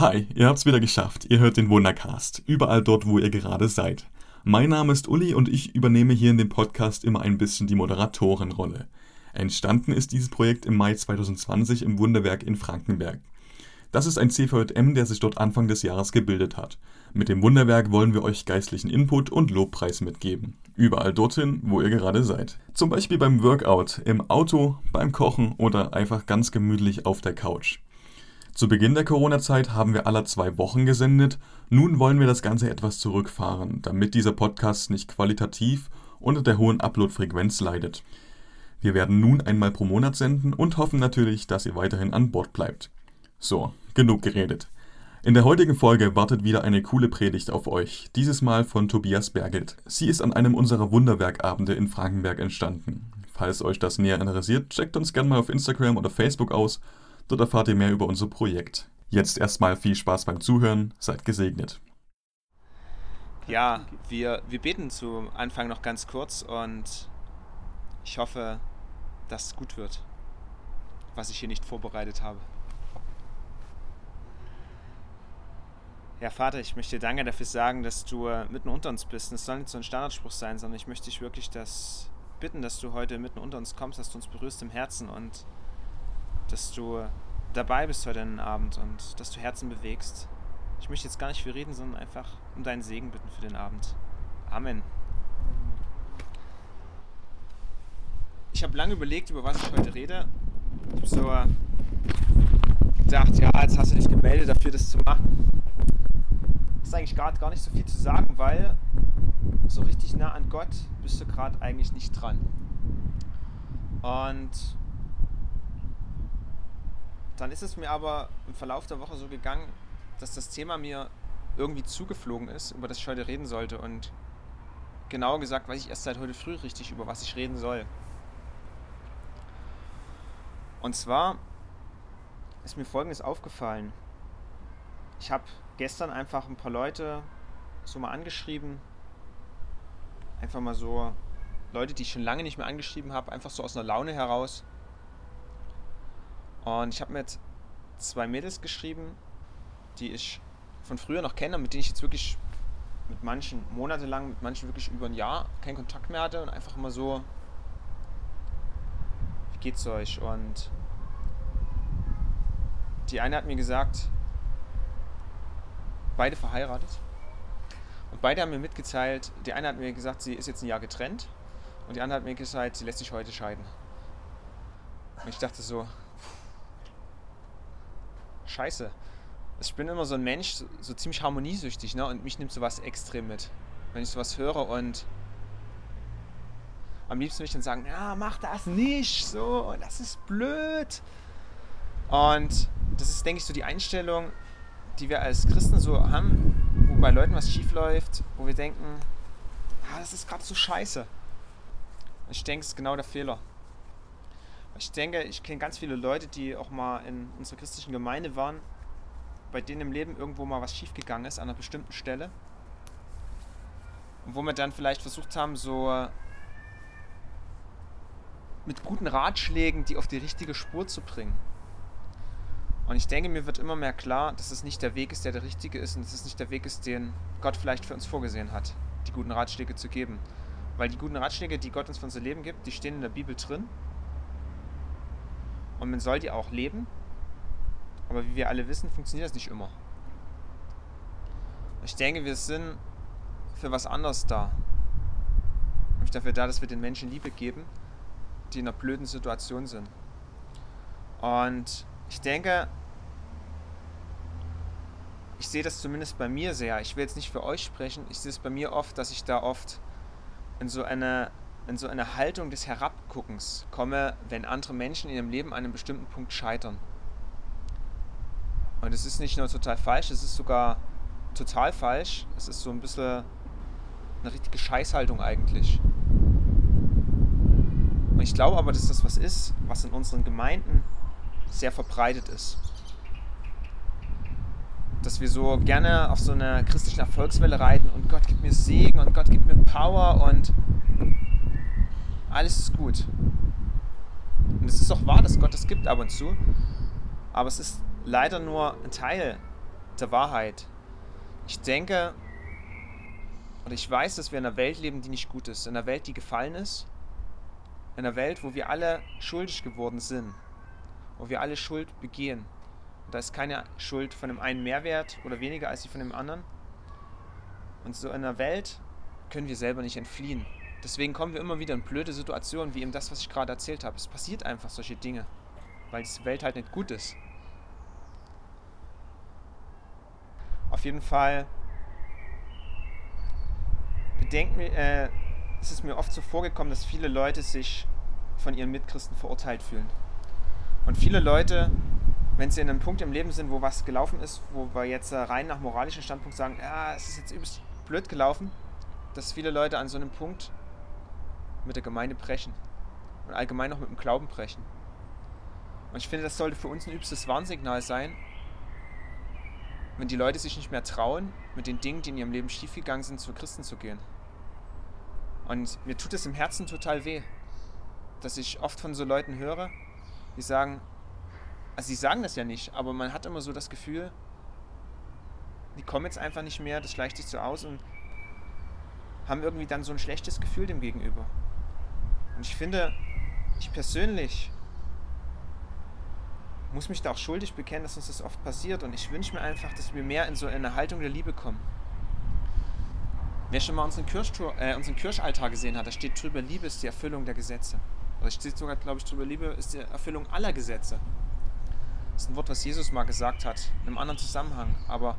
Hi, ihr habt's wieder geschafft. Ihr hört den Wundercast. Überall dort, wo ihr gerade seid. Mein Name ist Uli und ich übernehme hier in dem Podcast immer ein bisschen die Moderatorenrolle. Entstanden ist dieses Projekt im Mai 2020 im Wunderwerk in Frankenberg. Das ist ein CVM, der sich dort Anfang des Jahres gebildet hat. Mit dem Wunderwerk wollen wir euch geistlichen Input und Lobpreis mitgeben. Überall dorthin, wo ihr gerade seid. Zum Beispiel beim Workout, im Auto, beim Kochen oder einfach ganz gemütlich auf der Couch. Zu Beginn der Corona-Zeit haben wir alle zwei Wochen gesendet. Nun wollen wir das Ganze etwas zurückfahren, damit dieser Podcast nicht qualitativ unter der hohen Upload-Frequenz leidet. Wir werden nun einmal pro Monat senden und hoffen natürlich, dass ihr weiterhin an Bord bleibt. So, genug geredet. In der heutigen Folge wartet wieder eine coole Predigt auf euch, dieses Mal von Tobias Bergelt. Sie ist an einem unserer Wunderwerkabende in Frankenberg entstanden. Falls euch das näher interessiert, checkt uns gerne mal auf Instagram oder Facebook aus Dort erfahrt ihr mehr über unser Projekt. Jetzt erstmal viel Spaß beim Zuhören, seid gesegnet. Ja, wir, wir beten zu Anfang noch ganz kurz und ich hoffe, dass es gut wird, was ich hier nicht vorbereitet habe. Ja, Vater, ich möchte dir danke dafür sagen, dass du mitten unter uns bist. Es soll nicht so ein Standardspruch sein, sondern ich möchte dich wirklich das bitten, dass du heute mitten unter uns kommst, dass du uns berührst im Herzen und dass du dabei bist heute Abend und dass du Herzen bewegst. Ich möchte jetzt gar nicht viel reden, sondern einfach um deinen Segen bitten für den Abend. Amen. Ich habe lange überlegt, über was ich heute rede. Ich habe so gedacht, ja, jetzt hast du dich gemeldet dafür, das zu machen. Das ist eigentlich gerade gar nicht so viel zu sagen, weil so richtig nah an Gott bist du gerade eigentlich nicht dran. Und dann ist es mir aber im Verlauf der Woche so gegangen, dass das Thema mir irgendwie zugeflogen ist, über das ich heute reden sollte. Und genauer gesagt weiß ich erst seit heute früh richtig, über was ich reden soll. Und zwar ist mir Folgendes aufgefallen. Ich habe gestern einfach ein paar Leute so mal angeschrieben. Einfach mal so Leute, die ich schon lange nicht mehr angeschrieben habe, einfach so aus einer Laune heraus. Und ich habe mit zwei Mädels geschrieben, die ich von früher noch kenne, mit denen ich jetzt wirklich mit manchen monatelang, mit manchen wirklich über ein Jahr keinen Kontakt mehr hatte und einfach immer so, wie geht's euch? Und die eine hat mir gesagt, beide verheiratet. Und beide haben mir mitgeteilt, die eine hat mir gesagt, sie ist jetzt ein Jahr getrennt und die andere hat mir gesagt, sie lässt sich heute scheiden. Und ich dachte so, scheiße. Ich bin immer so ein Mensch, so, so ziemlich harmoniesüchtig, ne? Und mich nimmt sowas extrem mit. Wenn ich sowas höre und am liebsten würde ich dann sagen, ja, mach das nicht, so, das ist blöd. Und das ist, denke ich, so die Einstellung, die wir als Christen so haben, wo bei Leuten was schief läuft, wo wir denken, ah, das ist gerade so scheiße. Ich denke, es ist genau der Fehler. Ich denke, ich kenne ganz viele Leute, die auch mal in unserer christlichen Gemeinde waren, bei denen im Leben irgendwo mal was schiefgegangen ist an einer bestimmten Stelle. Und wo wir dann vielleicht versucht haben, so mit guten Ratschlägen die auf die richtige Spur zu bringen. Und ich denke, mir wird immer mehr klar, dass es nicht der Weg ist, der der richtige ist und dass es nicht der Weg ist, den Gott vielleicht für uns vorgesehen hat, die guten Ratschläge zu geben. Weil die guten Ratschläge, die Gott uns für unser Leben gibt, die stehen in der Bibel drin und man soll die auch leben. Aber wie wir alle wissen, funktioniert das nicht immer. Ich denke, wir sind für was anderes da. Ich dafür da, dass wir den Menschen Liebe geben, die in einer blöden Situation sind. Und ich denke, ich sehe das zumindest bei mir sehr. Ich will jetzt nicht für euch sprechen. Ich sehe es bei mir oft, dass ich da oft in so eine in so eine Haltung des Herabguckens komme, wenn andere Menschen in ihrem Leben an einem bestimmten Punkt scheitern. Und es ist nicht nur total falsch, es ist sogar total falsch. Es ist so ein bisschen eine richtige Scheißhaltung eigentlich. Und ich glaube aber, dass das was ist, was in unseren Gemeinden sehr verbreitet ist. Dass wir so gerne auf so einer christlichen Erfolgswelle reiten und Gott gibt mir Segen und Gott gibt mir Power und alles ist gut. Und es ist auch wahr, dass Gott es gibt ab und zu. Aber es ist leider nur ein Teil der Wahrheit. Ich denke, oder ich weiß, dass wir in einer Welt leben, die nicht gut ist. In einer Welt, die gefallen ist. In einer Welt, wo wir alle schuldig geworden sind. Wo wir alle Schuld begehen. Und da ist keine Schuld von dem einen mehr wert oder weniger als die von dem anderen. Und so in einer Welt können wir selber nicht entfliehen. Deswegen kommen wir immer wieder in blöde Situationen, wie eben das, was ich gerade erzählt habe. Es passiert einfach solche Dinge, weil diese Welt halt nicht gut ist. Auf jeden Fall bedenken, äh, es ist mir oft so vorgekommen, dass viele Leute sich von ihren Mitchristen verurteilt fühlen. Und viele Leute, wenn sie in einem Punkt im Leben sind, wo was gelaufen ist, wo wir jetzt rein nach moralischen Standpunkt sagen, ja, es ist jetzt übelst blöd gelaufen, dass viele Leute an so einem Punkt mit der Gemeinde brechen und allgemein auch mit dem Glauben brechen. Und ich finde, das sollte für uns ein übstes Warnsignal sein, wenn die Leute sich nicht mehr trauen, mit den Dingen, die in ihrem Leben schiefgegangen sind, zu Christen zu gehen. Und mir tut es im Herzen total weh, dass ich oft von so Leuten höre, die sagen, also sie sagen das ja nicht, aber man hat immer so das Gefühl, die kommen jetzt einfach nicht mehr, das schleicht sich so aus und haben irgendwie dann so ein schlechtes Gefühl dem gegenüber. Und ich finde, ich persönlich muss mich da auch schuldig bekennen, dass uns das oft passiert. Und ich wünsche mir einfach, dass wir mehr in so eine Haltung der Liebe kommen. Wer schon mal unseren, Kirchtour, äh, unseren Kirchaltar gesehen hat, da steht drüber, Liebe ist die Erfüllung der Gesetze. Oder steht sogar, glaube ich, drüber, Liebe ist die Erfüllung aller Gesetze. Das ist ein Wort, was Jesus mal gesagt hat, in einem anderen Zusammenhang. Aber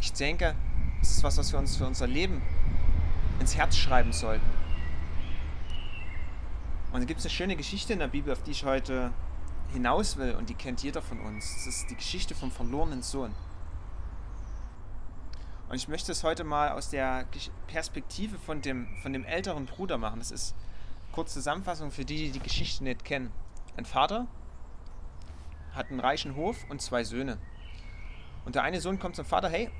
ich denke, es ist was, was wir uns für unser Leben ins Herz schreiben sollten. Und da gibt es eine schöne Geschichte in der Bibel, auf die ich heute hinaus will und die kennt jeder von uns. Das ist die Geschichte vom verlorenen Sohn. Und ich möchte es heute mal aus der Perspektive von dem, von dem älteren Bruder machen. Das ist kurze Zusammenfassung für die, die die Geschichte nicht kennen. Ein Vater hat einen reichen Hof und zwei Söhne. Und der eine Sohn kommt zum Vater, hey,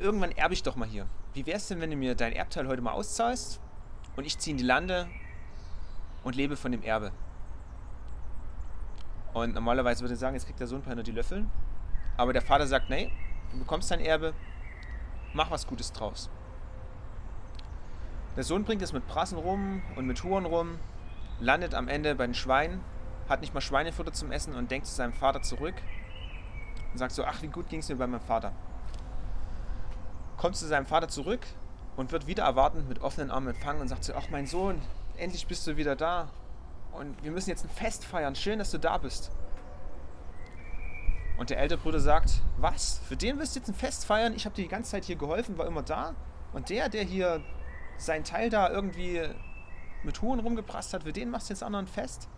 irgendwann erbe ich doch mal hier. Wie wäre es denn, wenn du mir dein Erbteil heute mal auszahlst und ich ziehe in die Lande und lebe von dem Erbe. Und normalerweise würde ich sagen, jetzt kriegt der Sohn nur die Löffel. Aber der Vater sagt, nee, du bekommst dein Erbe, mach was Gutes draus. Der Sohn bringt es mit Prassen rum und mit Huren rum, landet am Ende bei den Schweinen, hat nicht mal Schweinefutter zum Essen und denkt zu seinem Vater zurück und sagt so, ach, wie gut ging es mir bei meinem Vater. Kommt zu seinem Vater zurück und wird wieder erwartend mit offenen Armen empfangen und sagt so, ach mein Sohn, endlich bist du wieder da. Und wir müssen jetzt ein Fest feiern. Schön, dass du da bist. Und der ältere Bruder sagt, was? Für den wirst du jetzt ein Fest feiern? Ich habe dir die ganze Zeit hier geholfen, war immer da. Und der, der hier sein Teil da irgendwie mit Huren rumgeprasst hat, für den machst du jetzt ein Fest?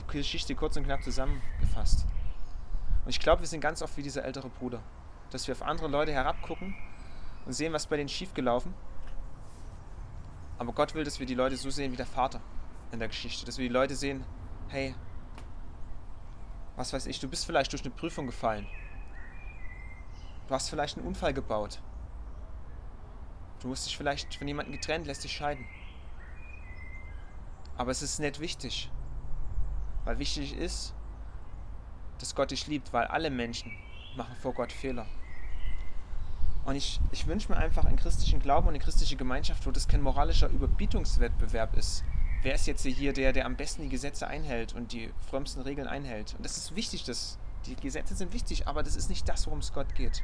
Die Geschichte kurz und knapp zusammengefasst. Und ich glaube, wir sind ganz oft wie dieser ältere Bruder. Dass wir auf andere Leute herabgucken und sehen, was bei denen schiefgelaufen aber Gott will, dass wir die Leute so sehen wie der Vater in der Geschichte. Dass wir die Leute sehen, hey, was weiß ich, du bist vielleicht durch eine Prüfung gefallen. Du hast vielleicht einen Unfall gebaut. Du musst dich vielleicht von jemandem getrennt, lässt dich scheiden. Aber es ist nicht wichtig. Weil wichtig ist, dass Gott dich liebt, weil alle Menschen machen vor Gott Fehler. Und ich, ich wünsche mir einfach einen christlichen Glauben und eine christliche Gemeinschaft, wo das kein moralischer Überbietungswettbewerb ist. Wer ist jetzt hier der, der am besten die Gesetze einhält und die frömmsten Regeln einhält? Und das ist wichtig, das, die Gesetze sind wichtig, aber das ist nicht das, worum es Gott geht.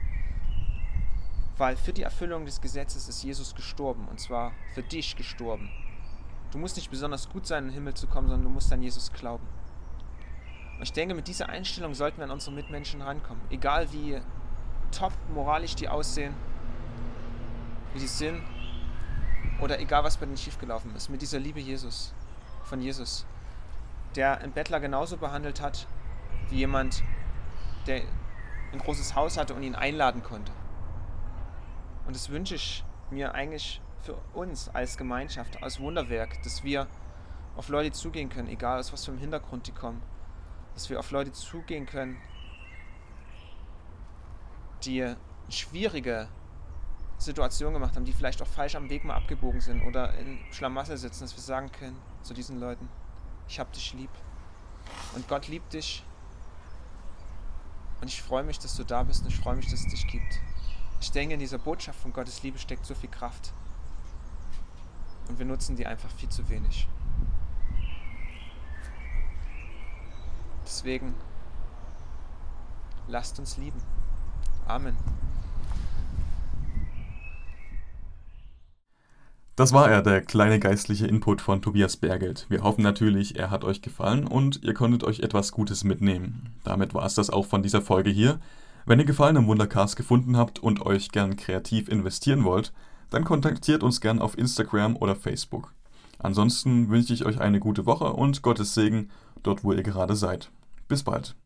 Weil für die Erfüllung des Gesetzes ist Jesus gestorben und zwar für dich gestorben. Du musst nicht besonders gut sein, in den Himmel zu kommen, sondern du musst an Jesus glauben. Und ich denke, mit dieser Einstellung sollten wir an unsere Mitmenschen rankommen. Egal wie top moralisch die aussehen, wie die sind, oder egal was bei denen schiefgelaufen ist, mit dieser Liebe Jesus, von Jesus, der einen Bettler genauso behandelt hat, wie jemand, der ein großes Haus hatte und ihn einladen konnte. Und das wünsche ich mir eigentlich für uns als Gemeinschaft, als Wunderwerk, dass wir auf Leute zugehen können, egal aus was für einem Hintergrund die kommen. Dass wir auf Leute zugehen können, die schwierige Situation gemacht haben, die vielleicht auch falsch am Weg mal abgebogen sind oder in Schlamassel sitzen, dass wir sagen können zu diesen Leuten, ich hab dich lieb. Und Gott liebt dich. Und ich freue mich, dass du da bist und ich freue mich, dass es dich gibt. Ich denke, in dieser Botschaft von Gottes Liebe steckt so viel Kraft. Und wir nutzen die einfach viel zu wenig. Deswegen lasst uns lieben. Amen. Das war er, der kleine geistliche Input von Tobias Bergelt. Wir hoffen natürlich, er hat euch gefallen und ihr konntet euch etwas Gutes mitnehmen. Damit war es das auch von dieser Folge hier. Wenn ihr Gefallen am Wundercast gefunden habt und euch gern kreativ investieren wollt, dann kontaktiert uns gern auf Instagram oder Facebook. Ansonsten wünsche ich euch eine gute Woche und Gottes Segen dort, wo ihr gerade seid. Bis bald.